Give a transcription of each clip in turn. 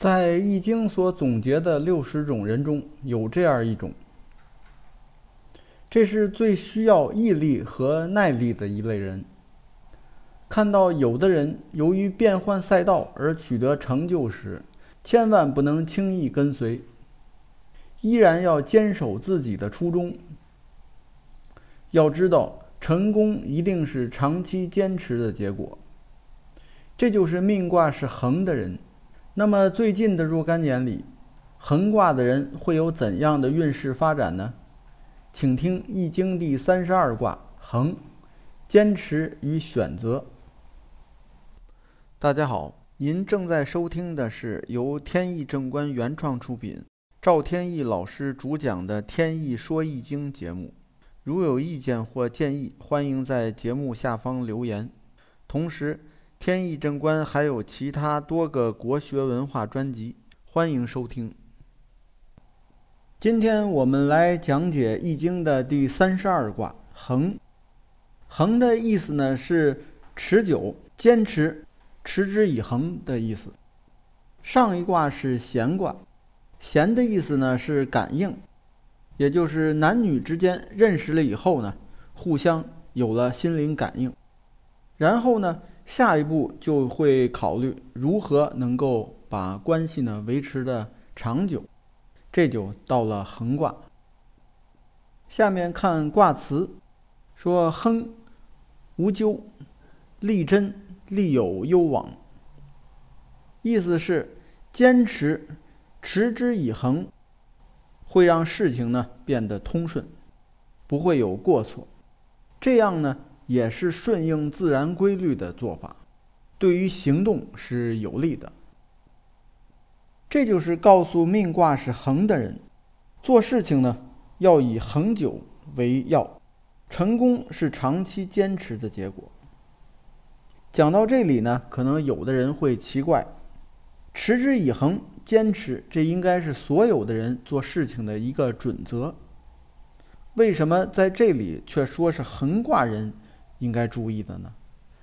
在《易经》所总结的六十种人中，有这样一种，这是最需要毅力和耐力的一类人。看到有的人由于变换赛道而取得成就时，千万不能轻易跟随，依然要坚守自己的初衷。要知道，成功一定是长期坚持的结果。这就是命卦是横的人。那么最近的若干年里，横卦的人会有怎样的运势发展呢？请听《易经》第三十二卦横，坚持与选择。大家好，您正在收听的是由天意正观原创出品，赵天意老师主讲的《天意说易经》节目。如有意见或建议，欢迎在节目下方留言。同时，天意正观还有其他多个国学文化专辑，欢迎收听。今天我们来讲解《易经》的第三十二卦恒。恒的意思呢是持久、坚持、持之以恒的意思。上一卦是咸卦，咸的意思呢是感应，也就是男女之间认识了以后呢，互相有了心灵感应，然后呢。下一步就会考虑如何能够把关系呢维持的长久，这就到了横卦。下面看卦辞，说亨，无咎，利贞，利有攸往。意思是坚持，持之以恒，会让事情呢变得通顺，不会有过错。这样呢。也是顺应自然规律的做法，对于行动是有利的。这就是告诉命卦是恒的人，做事情呢要以恒久为要，成功是长期坚持的结果。讲到这里呢，可能有的人会奇怪，持之以恒、坚持，这应该是所有的人做事情的一个准则，为什么在这里却说是横卦人？应该注意的呢？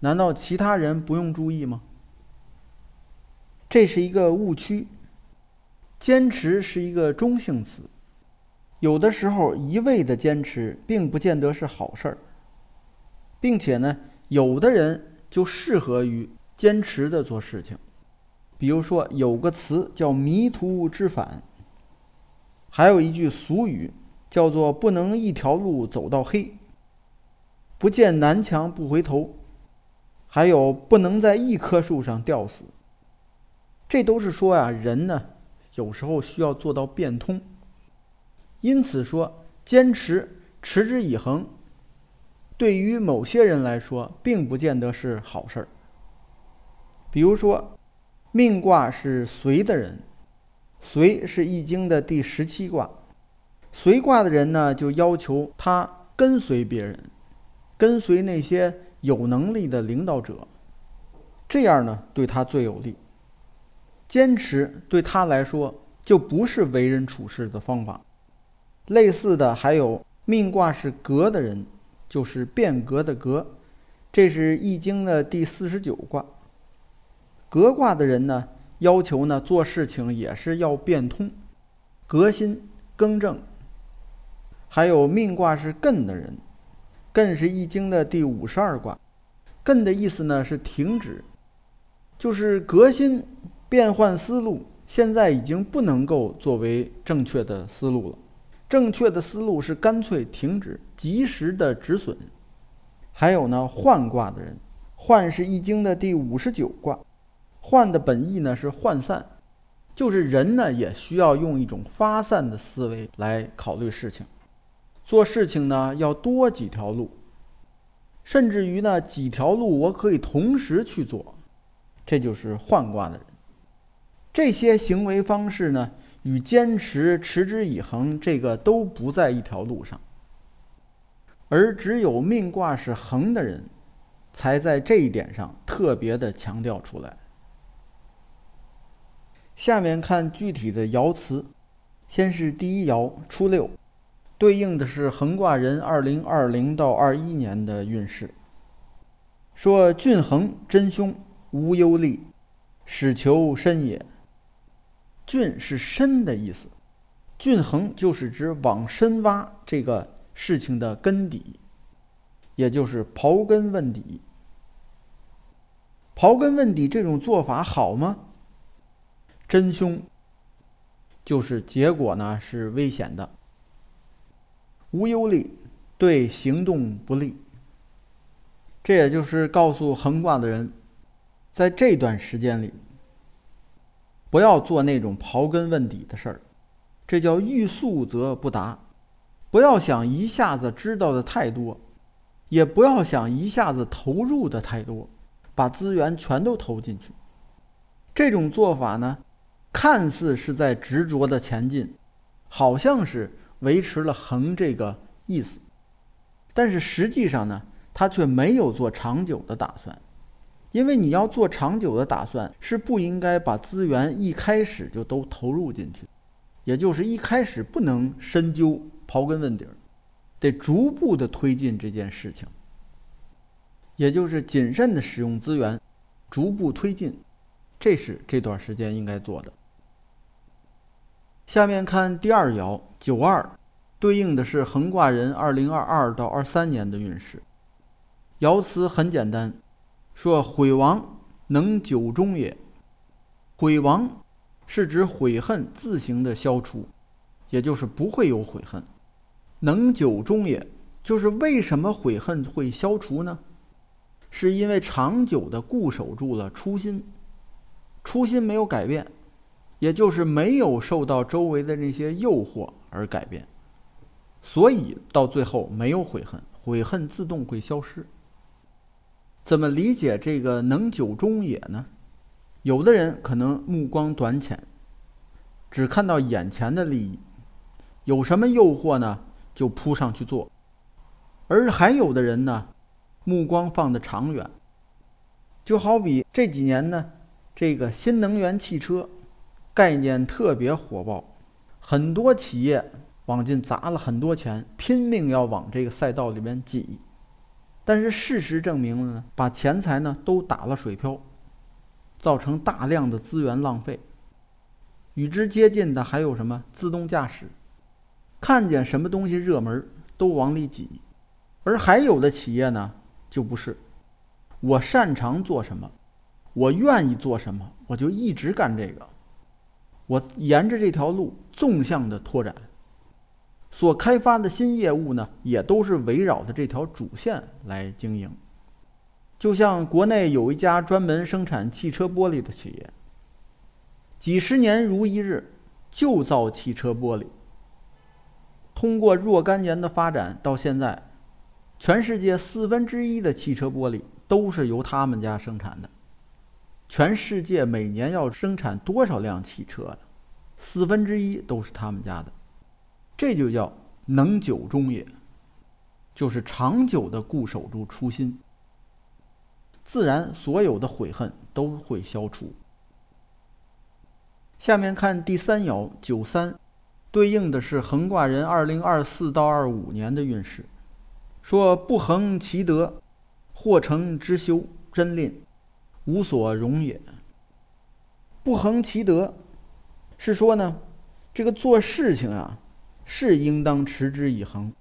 难道其他人不用注意吗？这是一个误区。坚持是一个中性词，有的时候一味的坚持并不见得是好事儿，并且呢，有的人就适合于坚持的做事情。比如说，有个词叫“迷途知返”，还有一句俗语叫做“不能一条路走到黑”。不见南墙不回头，还有不能在一棵树上吊死。这都是说呀，人呢有时候需要做到变通。因此说，坚持持之以恒，对于某些人来说，并不见得是好事儿。比如说，命卦是随的人，随是易经的第十七卦，随卦的人呢，就要求他跟随别人。跟随那些有能力的领导者，这样呢对他最有利。坚持对他来说就不是为人处事的方法。类似的还有命卦是革的人，就是变革的革，这是易经的第四十九卦。革卦的人呢，要求呢做事情也是要变通、革新、更正。还有命卦是艮的人。艮是易经的第五十二卦，艮的意思呢是停止，就是革新、变换思路。现在已经不能够作为正确的思路了，正确的思路是干脆停止，及时的止损。还有呢，涣卦的人，涣是易经的第五十九卦，涣的本意呢是涣散，就是人呢也需要用一种发散的思维来考虑事情。做事情呢，要多几条路，甚至于呢，几条路我可以同时去做，这就是换卦的人。这些行为方式呢，与坚持持之以恒这个都不在一条路上，而只有命卦是恒的人，才在这一点上特别的强调出来。下面看具体的爻辞，先是第一爻初六。对应的是横卦人二零二零到二一年的运势。说：“俊恒真凶，无忧利，始求深也。浚是深的意思，浚衡就是指往深挖这个事情的根底，也就是刨根问底。刨根问底这种做法好吗？真凶。就是结果呢是危险的，无忧虑，对行动不利。这也就是告诉横卦的人，在这段时间里，不要做那种刨根问底的事儿，这叫欲速则不达。不要想一下子知道的太多，也不要想一下子投入的太多，把资源全都投进去。这种做法呢？看似是在执着的前进，好像是维持了恒这个意思，但是实际上呢，他却没有做长久的打算。因为你要做长久的打算，是不应该把资源一开始就都投入进去，也就是一开始不能深究、刨根问底儿，得逐步的推进这件事情，也就是谨慎的使用资源，逐步推进，这是这段时间应该做的。下面看第二爻九二，对应的是横卦人二零二二到二三年的运势。爻辞很简单，说悔亡能久终也。悔亡是指悔恨自行的消除，也就是不会有悔恨。能久终也，就是为什么悔恨会消除呢？是因为长久的固守住了初心，初心没有改变。也就是没有受到周围的那些诱惑而改变，所以到最后没有悔恨，悔恨自动会消失。怎么理解这个“能久终也”呢？有的人可能目光短浅，只看到眼前的利益，有什么诱惑呢就扑上去做；而还有的人呢，目光放得长远，就好比这几年呢，这个新能源汽车。概念特别火爆，很多企业往进砸了很多钱，拼命要往这个赛道里面挤。但是事实证明了呢，把钱财呢都打了水漂，造成大量的资源浪费。与之接近的还有什么自动驾驶，看见什么东西热门都往里挤。而还有的企业呢，就不是，我擅长做什么，我愿意做什么，我就一直干这个。我沿着这条路纵向的拓展，所开发的新业务呢，也都是围绕着这条主线来经营。就像国内有一家专门生产汽车玻璃的企业，几十年如一日，就造汽车玻璃。通过若干年的发展，到现在，全世界四分之一的汽车玻璃都是由他们家生产的。全世界每年要生产多少辆汽车呀？四分之一都是他们家的，这就叫能久终也，就是长久的固守住初心，自然所有的悔恨都会消除。下面看第三爻九三，对应的是横卦人二零二四到二五年的运势，说不恒其德，或成之修，真吝。无所容也。不恒其德，是说呢，这个做事情啊，是应当持之以恒，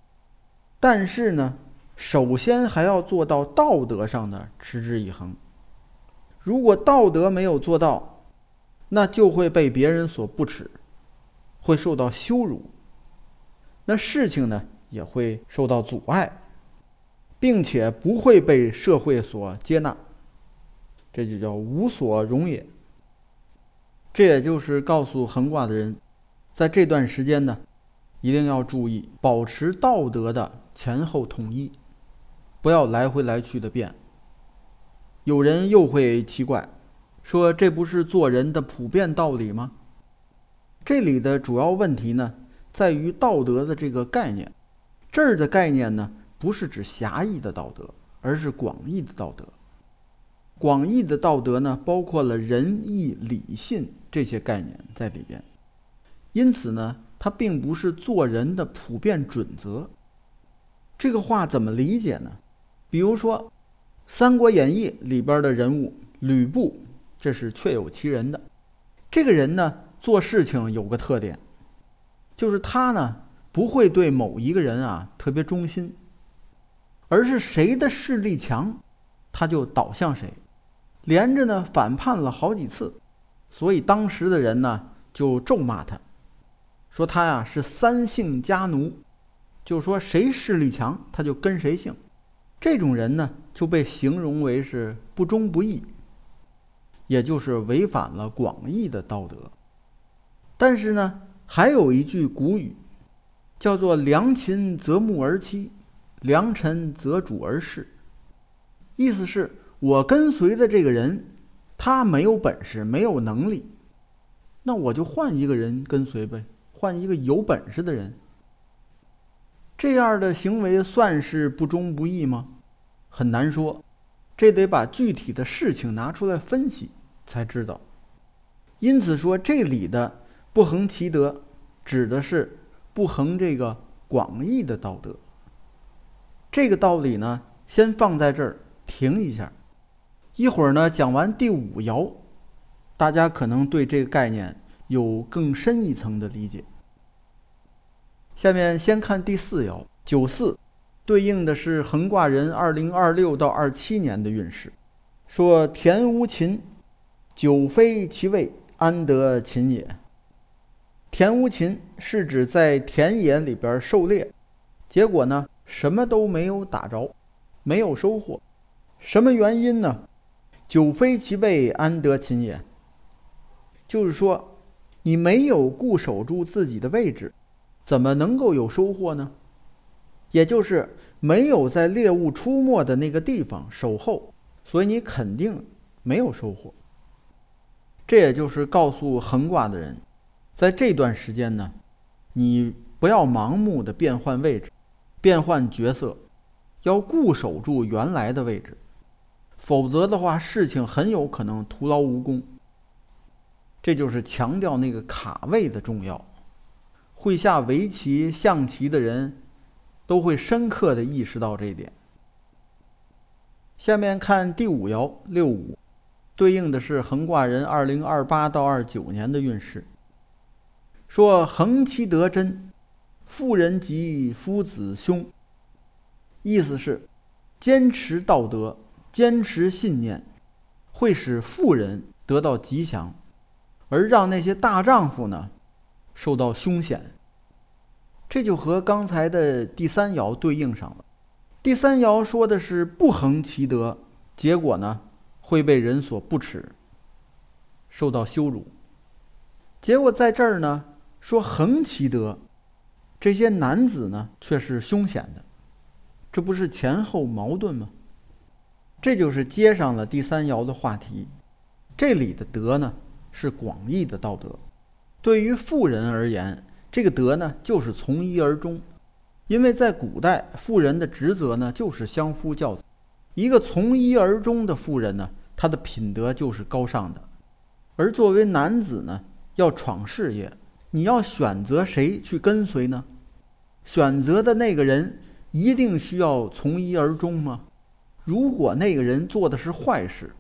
但是呢，首先还要做到道德上的持之以恒。如果道德没有做到，那就会被别人所不耻，会受到羞辱，那事情呢也会受到阻碍，并且不会被社会所接纳。这就叫无所容也。这也就是告诉横卦的人，在这段时间呢，一定要注意保持道德的前后统一，不要来回来去的变。有人又会奇怪，说这不是做人的普遍道理吗？这里的主要问题呢，在于道德的这个概念。这儿的概念呢，不是指狭义的道德，而是广义的道德。广义的道德呢，包括了仁义礼信这些概念在里边，因此呢，它并不是做人的普遍准则。这个话怎么理解呢？比如说，《三国演义》里边的人物吕布，这是确有其人的。这个人呢，做事情有个特点，就是他呢不会对某一个人啊特别忠心，而是谁的势力强，他就倒向谁，连着呢反叛了好几次，所以当时的人呢就咒骂他，说他呀是三姓家奴，就说谁势力强他就跟谁姓，这种人呢就被形容为是不忠不义。也就是违反了广义的道德，但是呢，还有一句古语，叫做“良禽择木而栖，良臣择主而事”。意思是我跟随的这个人，他没有本事，没有能力，那我就换一个人跟随呗，换一个有本事的人。这样的行为算是不忠不义吗？很难说，这得把具体的事情拿出来分析。才知道，因此说这里的“不恒其德”指的是不恒这个广义的道德。这个道理呢，先放在这儿停一下，一会儿呢讲完第五爻，大家可能对这个概念有更深一层的理解。下面先看第四爻九四，对应的是横卦人二零二六到二七年的运势，说田无禽。久非其位，安得禽也？田无禽是指在田野里边狩猎，结果呢，什么都没有打着，没有收获。什么原因呢？久非其位，安得禽也？就是说，你没有固守住自己的位置，怎么能够有收获呢？也就是没有在猎物出没的那个地方守候，所以你肯定没有收获。这也就是告诉横卦的人，在这段时间呢，你不要盲目的变换位置、变换角色，要固守住原来的位置，否则的话，事情很有可能徒劳无功。这就是强调那个卡位的重要。会下围棋、象棋的人，都会深刻的意识到这一点。下面看第五爻六五。对应的是横卦人二零二八到二九年的运势。说横其德真，妇人吉，夫子凶。意思是，坚持道德，坚持信念，会使富人得到吉祥，而让那些大丈夫呢，受到凶险。这就和刚才的第三爻对应上了。第三爻说的是不恒其德，结果呢？会被人所不耻，受到羞辱。结果在这儿呢，说恒其德，这些男子呢却是凶险的，这不是前后矛盾吗？这就是接上了第三爻的话题。这里的德呢是广义的道德，对于妇人而言，这个德呢就是从一而终，因为在古代，妇人的职责呢就是相夫教子。一个从一而终的妇人呢，她的品德就是高尚的；而作为男子呢，要闯事业，你要选择谁去跟随呢？选择的那个人一定需要从一而终吗？如果那个人做的是坏事，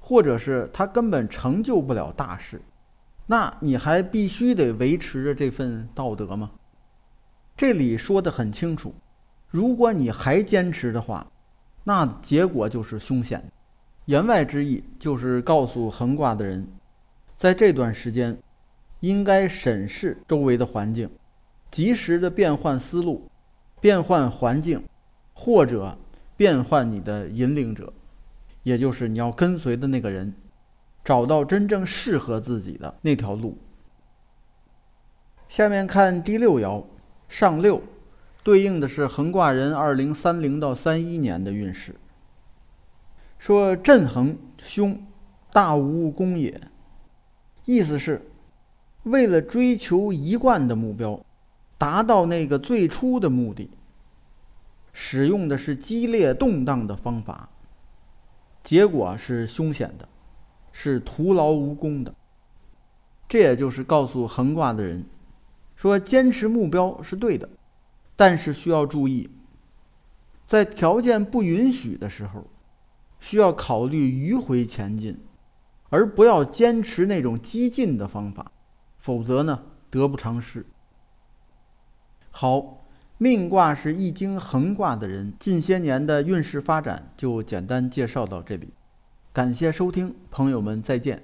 或者是他根本成就不了大事，那你还必须得维持着这份道德吗？这里说的很清楚，如果你还坚持的话。那结果就是凶险，言外之意就是告诉横卦的人，在这段时间，应该审视周围的环境，及时的变换思路，变换环境，或者变换你的引领者，也就是你要跟随的那个人，找到真正适合自己的那条路。下面看第六爻上六。对应的是横卦人二零三零到三一年的运势。说震横凶，大无功也。意思是，为了追求一贯的目标，达到那个最初的目的，使用的是激烈动荡的方法，结果是凶险的，是徒劳无功的。这也就是告诉横卦的人，说坚持目标是对的。但是需要注意，在条件不允许的时候，需要考虑迂回前进，而不要坚持那种激进的方法，否则呢，得不偿失。好，命卦是易经横卦的人，近些年的运势发展就简单介绍到这里。感谢收听，朋友们再见。